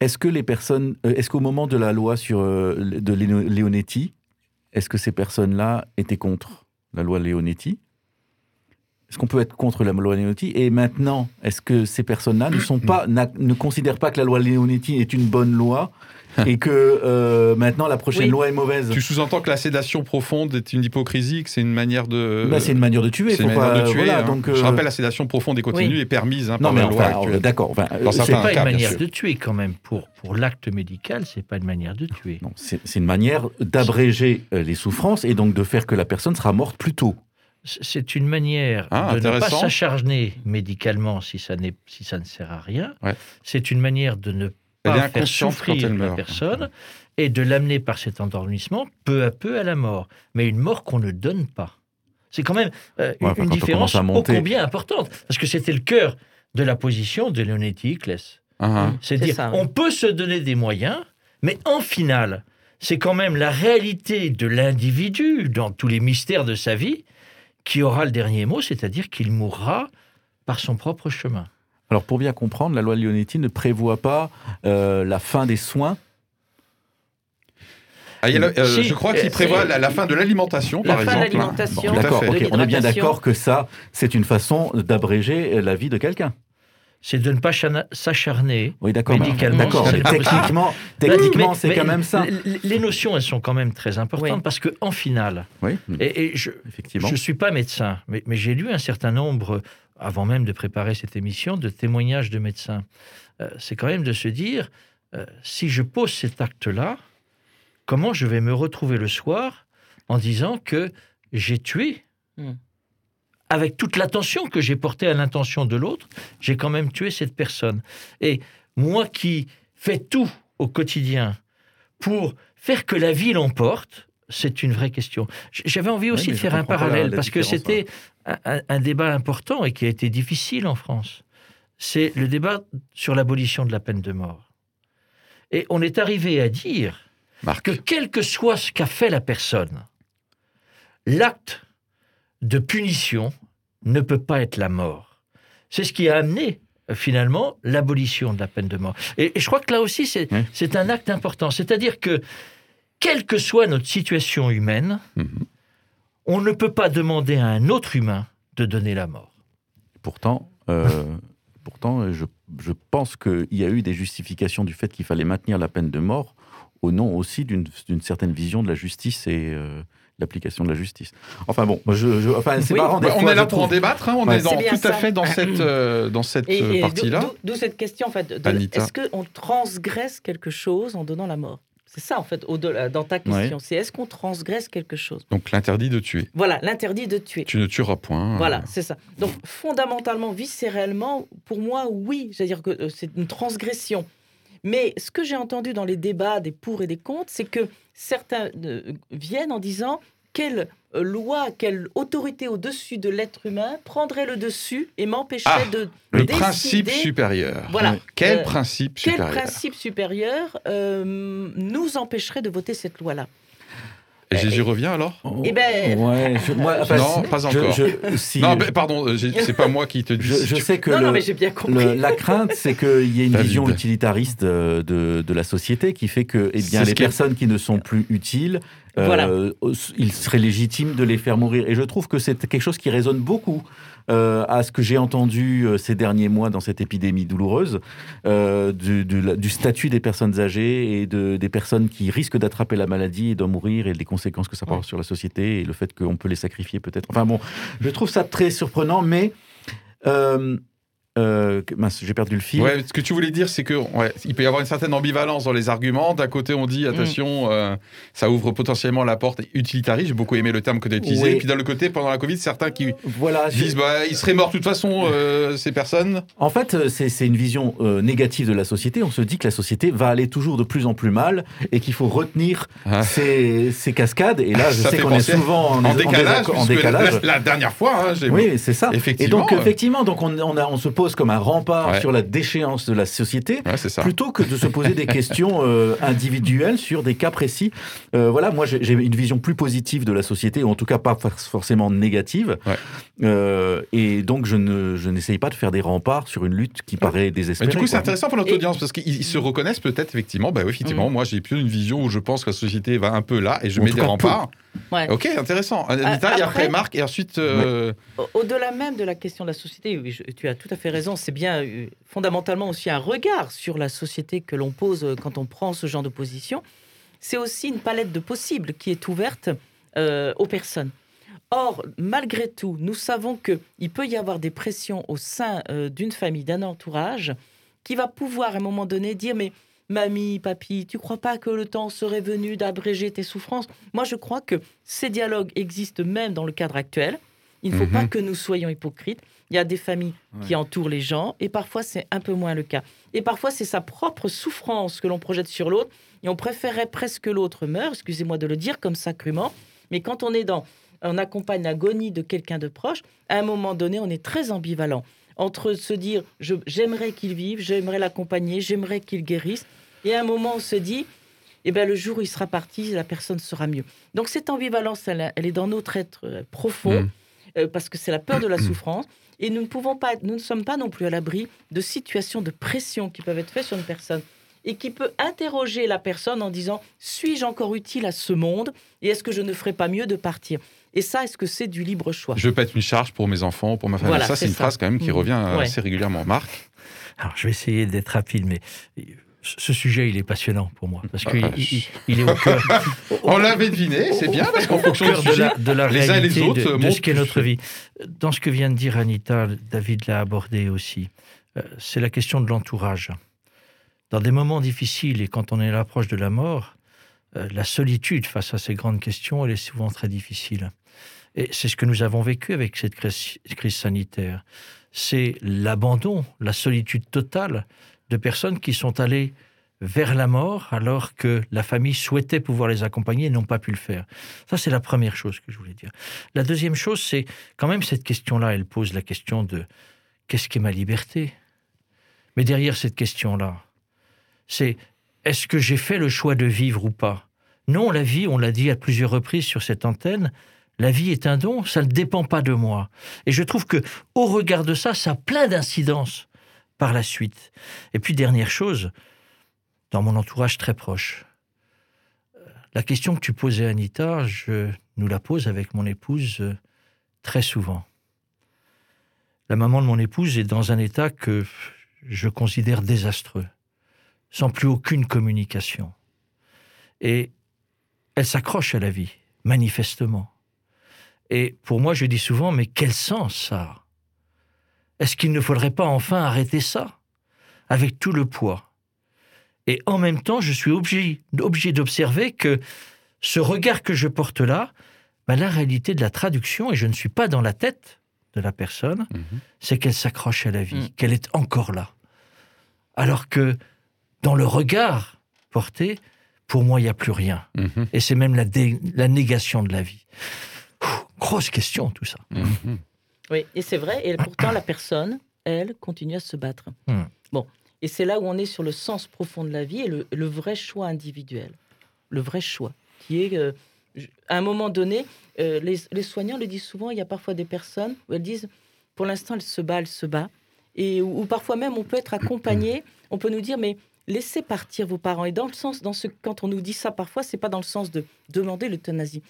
est-ce que les personnes, est-ce qu'au moment de la loi sur de Leonetti, est-ce que ces personnes-là étaient contre la loi Leonetti? Est-ce qu'on peut être contre la loi Leonetti? Et maintenant, est-ce que ces personnes-là ne sont pas, n'a- ne considèrent pas que la loi Leonetti est une bonne loi? Et que euh, maintenant la prochaine Oui. loi est mauvaise Tu sous-entends que la sédation profonde est une hypocrisie, que c'est une manière de. Bah, C'est une manière de tuer. c'est une manière pas- de tuer. voilà, hein. donc, Je euh, rappelle, la sédation profonde et continue Oui. est permise hein, Non, par mais la loi enfin, actuelle. d'accord. enfin, c'est- pas cas, une manière de tuer quand même. Pour, pour l'acte médical, c'est pas une manière de tuer. non, c'est c'est une manière d'abréger euh, les souffrances et donc de faire que la personne sera morte plus tôt. C'est une manière Ah, de ne pas s'acharner médicalement si ça, n'est- si ça ne sert à rien. Ouais. C'est une manière de ne Elle est pas faire inconsciente quand souffrir la personne et de l'amener par cet endormissement peu à peu à la mort. Mais une mort qu'on ne donne pas. C'est quand même euh, Ouais, une différence ô combien importante. Parce que c'était le cœur de la position de Leonetti Icles. Ah, C'est C'est dire, ça, oui. on peut se donner des moyens, mais en finale, c'est quand même la réalité de l'individu dans tous les mystères de sa vie qui aura le dernier mot, c'est-à-dire qu'il mourra par son propre chemin. Alors pour bien comprendre, la loi Leonetti ne prévoit pas euh, la fin des soins. Ah, euh, Si, je crois qu'il prévoit si. la, la fin de l'alimentation, La par fin de exemple. hein. l'alimentation. Tout à D'accord, on est bien d'accord que ça, c'est une façon d'abréger la vie de quelqu'un. C'est de ne pas s'acharner. Oui, Médicalement, D'accord, techniquement, techniquement Mais- c'est quand même ça. Les notions, elles sont quand même très importantes Oui. parce qu'en finale, Oui, et, et je, ne suis pas médecin, mais, mais j'ai lu un certain nombre, avant même de préparer cette émission, de témoignages de médecins. Euh, c'est quand même de se dire, euh, si je pose cet acte-là, comment je vais me retrouver le soir en disant que j'ai tué Hmm. avec toute l'attention que j'ai portée à l'intention de l'autre, j'ai quand même tué cette personne. Et moi qui fais tout au quotidien pour faire que la vie l'emporte, c'est une vraie question. J'avais envie aussi de faire un parallèle parce que c'était un, un- un débat important et qui a été difficile en France. C'est le débat sur l'abolition de la peine de mort. Et on est arrivé à dire Marc. que quel que soit ce qu'a fait la personne, l'acte de punition ne peut pas être la mort. C'est ce qui a amené euh, finalement l'abolition de la peine de mort. Et, et je crois que là aussi, c'est Oui. c'est un acte important. C'est-à-dire que, quelle que soit notre situation humaine, Mhm. on ne peut pas demander à un autre humain de donner la mort. Pourtant, euh, pourtant je, je pense qu'il y a eu des justifications du fait qu'il fallait maintenir la peine de mort au nom aussi d'une d'une certaine vision de la justice et euh, l'application de la justice. Enfin bon, je, je- enfin, c'est Oui, marrant. des Bah, on fois, est là pour en débattre, hein, on Ouais. est tout à fait dans cette, euh, dans cette partie-là. d'où- cette question, en fait, est-ce qu'on transgresse quelque chose en donnant la mort? C'est ça, en fait, au-delà, dans ta question. C'est est-ce qu'on transgresse quelque chose? Donc l'interdit de tuer. Voilà, l'interdit de tuer. Tu ne tueras point. Voilà, c'est ça. Donc, fondamentalement, viscéralement, pour moi, oui. C'est-à-dire que euh, c'est une transgression. Mais ce que j'ai entendu dans les débats des pour et des contre, c'est que certains euh, viennent en disant quelle loi, quelle autorité au-dessus de l'être humain prendrait le dessus et m'empêcherait Ah, de Le décider principe supérieur. Voilà. Quel Euh, principe quel supérieur principe supérieur euh, nous empêcherait de voter cette loi-là? Et j'y reviens alors? Eh ben- Ouais, je- moi, enfin, Non, pas encore. je- si- Non, mais pardon, euh, c'est pas moi qui te dis. je, si je tu- sais que non, non, mais j'ai bien compris. Le- la crainte, c'est qu'il y ait une David. vision utilitariste euh, de, de la société qui fait que eh bien, les qui personnes qui ne sont plus utiles, euh, il serait légitime de les faire mourir. Et je trouve que c'est quelque chose qui résonne beaucoup euh, à ce que j'ai entendu euh, ces derniers mois dans cette épidémie douloureuse, euh, du, du- du statut des personnes âgées et de, des personnes qui risquent d'attraper la maladie et d'en mourir et des conséquences que ça peut avoir sur la société et le fait qu'on peut les sacrifier peut-être. Enfin bon, je trouve ça très surprenant, mais... euh, euh, que- mince, j'ai perdu le fil. Ouais, ce que tu voulais dire, c'est que ouais, il peut y avoir une certaine ambivalence dans les arguments. D'un côté, on Mm. dit attention, euh, ça ouvre potentiellement la porte utilitariste. J'ai beaucoup aimé le terme que tu as utilisé. Oui. Et puis d'un autre côté, pendant la Covid, certains qui Voilà, disent bah, ils seraient morts de toute façon, euh, ces personnes. En fait, euh, c'est c'est une vision euh, négative de la société. On se dit que la société va aller toujours de plus en plus mal et qu'il faut retenir Ah. ces, ces cascades. Et là, je Ça sais qu'on est souvent en, En décalage, en. La, la dernière fois, hein, j'ai Oui, c'est ça. Effectivement, Et donc, effectivement, donc on, on, a- on se pose pose comme un rempart Ouais. sur la déchéance de la société, Ouais, c'est ça. plutôt que de se poser des questions euh, individuelles sur des cas précis. Euh, voilà, moi j'ai une vision plus positive de la société, ou en tout cas pas for- forcément négative. Ouais. Euh, et donc je ne je n'essaye pas de faire des remparts sur une lutte qui paraît Mais désespérée. du coup, c'est intéressant pour notre Et- audience parce qu'ils ils se reconnaissent peut-être effectivement. Bah oui, effectivement, Mm. moi j'ai plus une vision où je pense que la société va un peu là et je En mets des cas, remparts. Ouais. Ok, intéressant. Anita, et après- après Marc, et ensuite. euh, Au- Au-delà même de la question de la société, oui, je- tu as tout à fait raison, c'est bien euh, fondamentalement aussi un regard sur la société que l'on pose euh, quand on prend ce genre de position. C'est aussi une palette de possibles qui est ouverte euh, aux personnes. Or, malgré tout, nous savons qu'il peut y avoir des pressions au sein euh, d'une famille, d'un entourage, qui va pouvoir à un moment donné dire mais mamie, papy, tu crois pas que le temps serait venu d'abréger tes souffrances? Moi, je crois que ces dialogues existent même dans le cadre actuel. Il ne faut Mhm. pas que nous soyons hypocrites. Il y a des familles qui entourent les gens et parfois c'est un peu moins le cas. Et parfois c'est sa propre souffrance que l'on projette sur l'autre et on préférerait presque que l'autre meure, excusez-moi de le dire comme ça crûment, mais quand on est dans, on accompagne l'agonie de quelqu'un de proche, à un moment donné on est très ambivalent entre se dire j'aimerais qu'il vive, j'aimerais l'accompagner, j'aimerais qu'il guérisse, et à un moment on se dit eh ben, le jour où il sera parti, la personne sera mieux. Donc cette ambivalence, elle, elle est dans notre être euh, profond, Mm. euh, parce que c'est la peur de la souffrance. Et nous ne pouvons pas, nous ne sommes pas non plus à l'abri de situations de pression qui peuvent être faites sur une personne et qui peut interroger la personne en disant suis-je encore utile à ce monde et est-ce que je ne ferais pas mieux de partir? Et ça, est-ce que c'est du libre choix? Je veux pas être une charge pour mes enfants, pour ma famille. Voilà, ça, c'est une ça. phrase quand même qui Mhm. revient euh, Ouais. assez régulièrement. Marc? Alors, je vais essayer d'être rapide, mais ce sujet, il est passionnant pour moi, parce qu'il ah, il- il- il est au cœur, On l'avait deviné, c'est bien parce qu'en fonction de la, de la les les réalité autres de, ce qu'est notre vie. Dans ce que vient de dire Anita, David l'a abordé aussi, euh, c'est la question de l'entourage. Dans des moments difficiles et quand on est à l'approche de la mort, euh, la solitude face à ces grandes questions, elle est souvent très difficile. Et c'est ce que nous avons vécu avec cette crise, crise sanitaire. C'est l'abandon, la solitude totale de personnes qui sont allées vers la mort alors que la famille souhaitait pouvoir les accompagner et n'ont pas pu le faire. Ça, c'est la première chose que je voulais dire. La deuxième chose, c'est quand même cette question-là, elle pose la question de qu'est-ce qu'est ma liberté? Mais derrière cette question-là, c'est est-ce que j'ai fait le choix de vivre ou pas? Non, la vie, on l'a dit à plusieurs reprises sur cette antenne, la vie est un don, ça ne dépend pas de moi. Et je trouve que au regard de ça, ça a plein d'incidences par la suite. Et puis dernière chose, dans mon entourage très proche, euh, la question que tu posais, Anita, je nous la pose avec mon épouse euh, très souvent. La maman de mon épouse est dans un état que je considère désastreux, sans plus aucune communication. Et elle s'accroche à la vie, manifestement. Et pour moi, je dis souvent, mais quel sens ça Est-ce qu'il ne faudrait pas enfin arrêter ça Avec tout le poids? Et en même temps, je suis obligé, obligé d'observer que ce regard que je porte là, ben, la réalité de la traduction, et je ne suis pas dans la tête de la personne, Mhm. c'est qu'elle s'accroche à la vie, Mm. qu'elle est encore là. Alors que dans le regard porté, pour moi, il n'y a plus rien. Mhm. Et c'est même la, dé- la négation de la vie. Ouh, grosse question, tout ça. Oui, et c'est vrai. Et pourtant, la personne, elle, continue à se battre. Hmm. Bon, et c'est là où on est sur le sens profond de la vie et le, le vrai choix individuel. Le vrai choix, qui est, euh, à un moment donné, euh, les, les soignants le disent souvent, il y a parfois des personnes où elles disent, pour l'instant, elle se bat, elle se bat. Et où, où parfois même, on peut être accompagné, on peut nous dire, mais laissez partir vos parents. Et dans le sens, dans ce, quand on nous dit ça parfois, c'est pas dans le sens de demander l'euthanasie,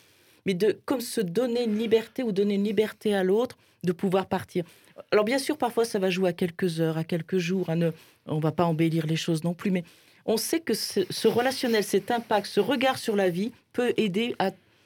mais de comme se donner une liberté ou donner une liberté à l'autre de pouvoir partir. Alors bien sûr, parfois ça va jouer à quelques heures, à quelques jours. à ne- va pas embellir les choses non plus, mais on sait que ce, relationnel, cet impact, ce regard sur la vie peut aider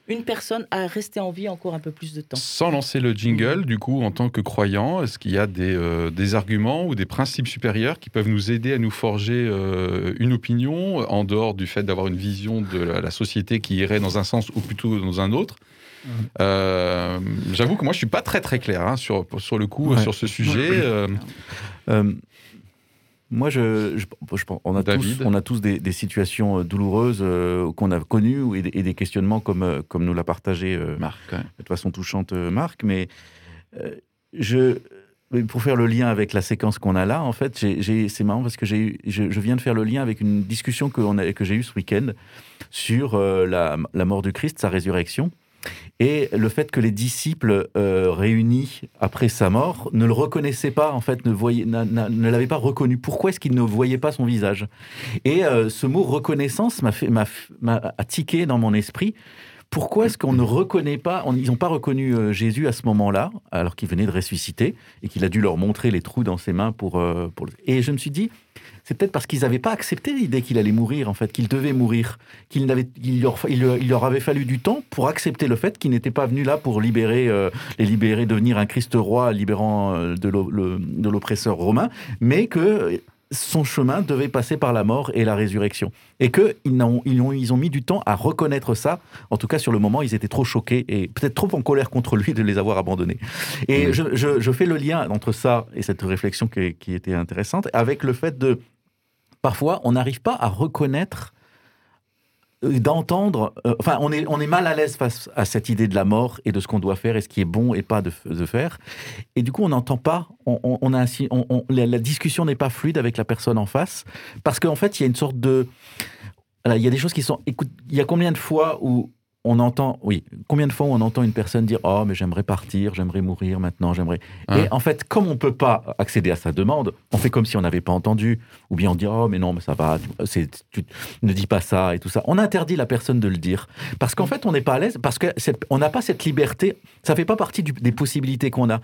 une personne à rester en vie encore un peu plus de temps. Sans lancer le jingle, du coup, en tant que croyant, est-ce qu'il y a des, euh, arguments ou des principes supérieurs qui peuvent nous aider à nous forger euh, une opinion en dehors du fait d'avoir une vision de la société qui irait dans un sens ou plutôt dans un autre? Euh, J'avoue que moi, je suis pas très très clair hein, sur, sur le coup, Ouais. sur ce sujet. euh, Euh, moi, je, je, je pense- on a David. tous, on a tous des, des situations euh, douloureuses euh, qu'on a connues et, des- et des questionnements comme, euh, comme nous l'a partagé euh, Marc, ouais. de façon touchante euh, Marc. Mais euh, je, pour faire le lien avec la séquence qu'on a là, en fait, c'est marrant parce que j'ai eu- je, je viens de faire le lien avec une discussion que, on a- que j'ai eue ce week-end sur euh, la, la mort du Christ, sa résurrection, et le fait que les disciples euh, réunis après sa mort ne le reconnaissaient pas, en fait, ne, ne l'avaient pas reconnu. Pourquoi est-ce qu'ils ne voyaient pas son visage? Et euh, ce mot reconnaissance m'a fait, m'a, tiqué dans mon esprit. Pourquoi est-ce qu'on ne reconnaît pas, ils n'ont pas reconnu euh, Jésus à ce moment-là, alors qu'il venait de ressusciter, et qu'il a dû leur montrer les trous dans ses mains pour... Et je me suis dit, c'est peut-être parce qu'ils n'avaient pas accepté l'idée qu'il allait mourir, en fait, qu'il devait mourir, qu'il il, leur, leur- avait fallu du temps pour accepter le fait qu'il n'était pas venu là pour libérer, euh, les libérer, devenir un Christ roi libérant euh, de l'oppresseur romain, mais que son chemin devait passer par la mort et la résurrection. Et qu'ils n'ont- ils ont, ils ont mis du temps à reconnaître ça. En tout cas, sur le moment, ils étaient trop choqués et peut-être trop en colère contre lui de les avoir abandonnés. Et je, je- je fais le lien entre ça et cette réflexion qui, qui était intéressante avec le fait de parfois on n'arrive pas à reconnaître d'entendre euh, enfin on est on est mal à l'aise face à cette idée de la mort et de ce qu'on doit faire et ce qui est bon et pas de, de faire. Et du coup on n'entend pas on, on- a ainsi la, discussion n'est pas fluide avec la personne en face parce qu'en fait il y a une sorte de il y a des choses qui sont écoute il y a combien de fois où on entend, oui, combien de fois on entend une personne dire Oh, mais j'aimerais partir, j'aimerais mourir maintenant, j'aimerais. Hein. Et en fait, comme on ne peut pas accéder à sa demande, on fait comme si on n'avait pas entendu, ou bien on dit Oh, mais non, mais ça va, tu ne dis pas ça et tout ça. On interdit la personne de le dire. Parce qu'en fait, on n'est pas à l'aise, parce qu'on n'a pas cette liberté, ça ne fait pas partie du- des possibilités qu'on a.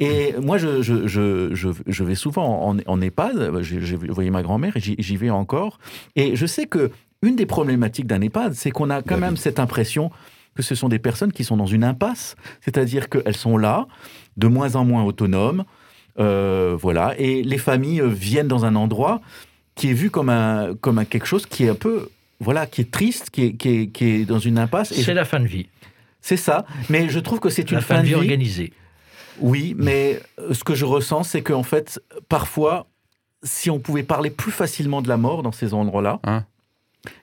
Et moi, je, je, je, je, je vais souvent en, en EHPAD, j'ai, voyé ma grand-mère et j'y vais encore. Et je sais que une des problématiques d'un EHPAD, c'est qu'on a quand même cette impression que ce sont des personnes qui sont dans une impasse, c'est-à-dire qu'elles sont là, de moins en moins autonomes, euh, voilà, et les familles euh, viennent dans un endroit qui est vu comme un, comme un quelque chose qui est un peu, voilà, qui est triste, qui est, qui est, qui est dans une impasse. C'est la fin de vie. c'est ça, mais je trouve que c'est une La fin de vie vie organisée. oui, mais euh, ce que je ressens, c'est qu'en fait, parfois, si on pouvait parler plus facilement de la mort dans ces endroits-là, Hein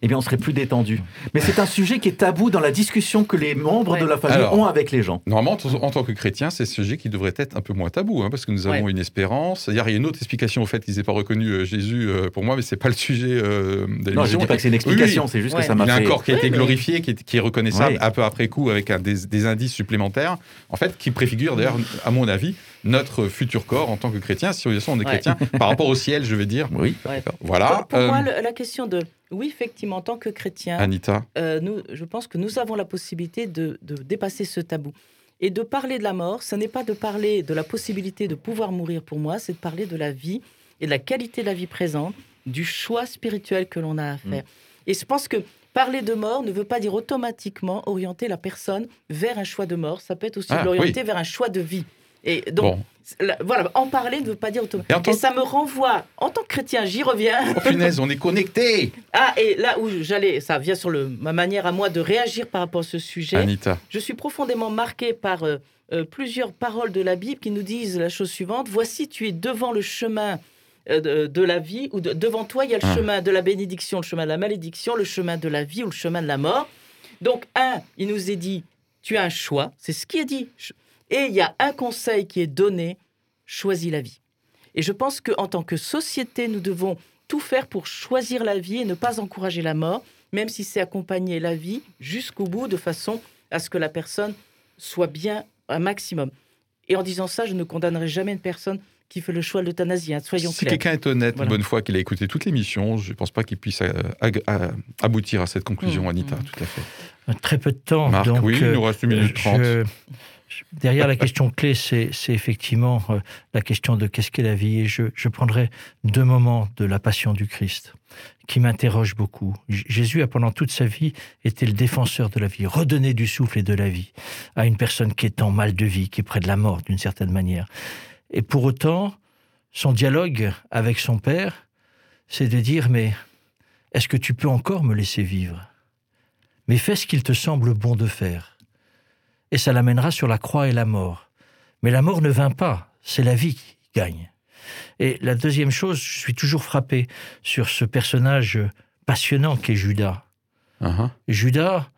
eh bien, on serait plus détendu. Mais c'est un sujet qui est tabou dans la discussion que les membres Ouais. de la famille Alors. ont avec les gens. Normalement, en tant que chrétien, c'est ce sujet qui devrait être un peu moins tabou, hein, parce que nous avons Ouais. une espérance. Il y a une autre explication au fait qu'ils n'aient pas reconnu euh, Jésus euh, pour moi, mais c'est pas le sujet euh, de Non, je dis pas que c'est une explication, c'est juste Ouais. que ça Il m'a a un fait. corps qui a été glorifié, qui est, qui est reconnaissable un peu après coup avec un des, des indices supplémentaires, en fait, qui préfigurent d'ailleurs, à mon avis, notre futur corps en tant que chrétien, si on est Ouais. chrétien, par rapport au ciel, je vais dire. Oui, Ouais. Voilà. Pour, pour euh, moi, le- la question de oui, effectivement, en tant que chrétien, Anita, euh, nous, je pense que nous avons la possibilité de, de dépasser ce tabou. Et de parler de la mort, ce n'est pas de parler de la possibilité de pouvoir mourir pour moi, c'est de parler de la vie et de la qualité de la vie présente, du choix spirituel que l'on a à faire. Et je pense que parler de mort ne veut pas dire automatiquement orienter la personne vers un choix de mort, ça peut être aussi Ah, l'orienter vers un choix de vie. Et donc, bon. voilà, en parler ne veut pas dire automatiquement. Et ça me renvoie, en tant que chrétien, j'y reviens. Oh punaise, on est connectés Ah, et là où j'allais, ça vient sur le, ma manière à moi de réagir par rapport à ce sujet. Anita, Je suis profondément marqué par euh, euh, plusieurs paroles de la Bible qui nous disent la chose suivante Voici, tu es devant le chemin euh, de, de la vie, ou de- devant toi, il y a le Ah. chemin de la bénédiction, le chemin de la malédiction, le chemin de la vie ou le chemin de la mort. Donc, un, il nous est dit Tu as un choix, c'est ce qui est dit. Et il y a un conseil qui est donné choisis la vie. Et je pense qu'en tant que société, nous devons tout faire pour choisir la vie et ne pas encourager la mort, même si c'est accompagner la vie jusqu'au bout de façon à ce que la personne soit bien un maximum. Et en disant ça, je ne condamnerai jamais une personne qui fait le choix de l'euthanasie, hein, soyons si clairs. quelqu'un est honnête, Voilà. une bonne fois qu'il a écouté toute l'émission, je ne pense pas qu'il puisse euh, ag- euh, aboutir à cette conclusion, Mmh, Anita, mmh. tout à fait. Très peu de temps. Marc, donc, oui, il euh, nous reste une minute je- trente. Derrière la question clé, c'est effectivement euh, la question de qu'est-ce qu'est la vie. Et je, je prendrai deux moments de la passion du Christ qui m'interrogent beaucoup. Jésus a pendant toute sa vie été le défenseur de la vie, redonner du souffle et de la vie à une personne qui est en mal de vie, qui est près de la mort d'une certaine manière. Et pour autant, son dialogue avec son Père, c'est de dire, mais est-ce que tu peux encore me laisser vivre? Mais fais ce qu'il te semble bon de faire. Et ça l'amènera sur la croix et la mort. Mais la mort ne vint pas, c'est la vie qui gagne. Et la deuxième chose, je suis toujours frappé sur ce personnage passionnant qu'est Judas. Uh-huh. Judas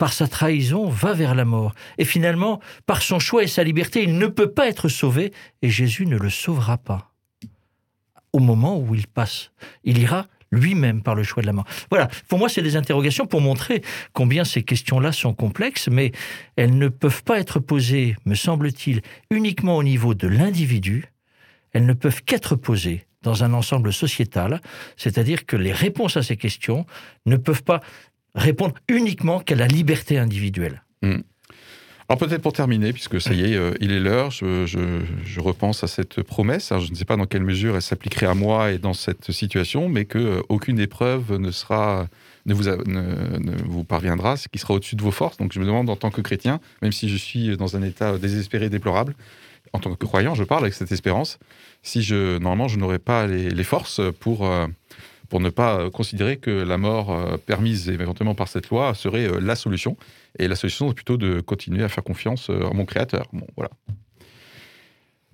par sa trahison, va vers la mort. Et finalement, par son choix et sa liberté, il ne peut pas être sauvé, et Jésus ne le sauvera pas. Au moment où il passe, il ira lui-même par le choix de la mort. Voilà, pour moi, c'est des interrogations pour montrer combien ces questions-là sont complexes, mais elles ne peuvent pas être posées, me semble-t-il, uniquement au niveau de l'individu, elles ne peuvent qu'être posées dans un ensemble sociétal, c'est-à-dire que les réponses à ces questions ne peuvent pas répondre uniquement qu'à la liberté individuelle. Hmm. Alors peut-être pour terminer, puisque ça y est, euh, il est l'heure, je, repense à cette promesse. Je ne sais pas dans quelle mesure elle s'appliquerait à moi et dans cette situation, mais que euh, aucune épreuve ne sera, ne vous, parviendra, ce qui sera au-dessus de vos forces. Donc je me demande en tant que chrétien, même si je suis dans un état désespéré, déplorable, en tant que croyant, je parle avec cette espérance, si je normalement je n'aurais pas les, les forces pour euh, pour ne pas euh, considérer que la mort euh, permise éventuellement par cette loi serait euh, la solution. Et la solution, c'est plutôt de continuer à faire confiance euh, à mon créateur. Bon, voilà.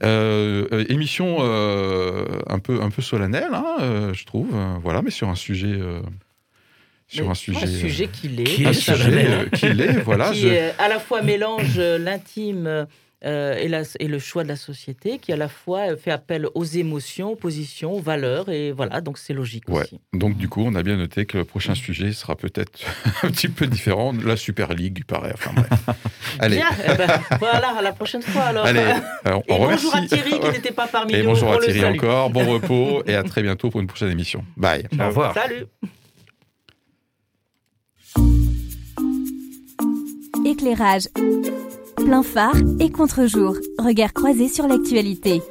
Euh, émission euh, un, peu, un peu solennelle, hein, euh, je trouve. voilà, mais sur un sujet. euh, sur Mais un sujet. Un sujet qui l'est. Qui un est sujet solennel. euh, qui l'est, voilà. qui je- euh, à la fois mélange euh, l'intime euh, et, la- et le choix de la société, qui à la fois euh, fait appel aux émotions, aux positions, aux valeurs, et voilà, donc c'est logique Ouais. aussi. Donc, du coup, on a bien noté que le prochain sujet sera peut-être un petit peu différent. La Super League, il paraît. Enfin, bref. Allez. Bien, eh ben, voilà, à la prochaine fois alors. Allez, alors, Et on bonjour remercie. à Thierry qui n'était pas parmi Et nous. bonjour on à Thierry encore, bon repos et à très bientôt pour une prochaine émission. Bye. Au revoir. Salut. Éclairage. Plein phare et contre-jour. Regard croisé sur l'actualité.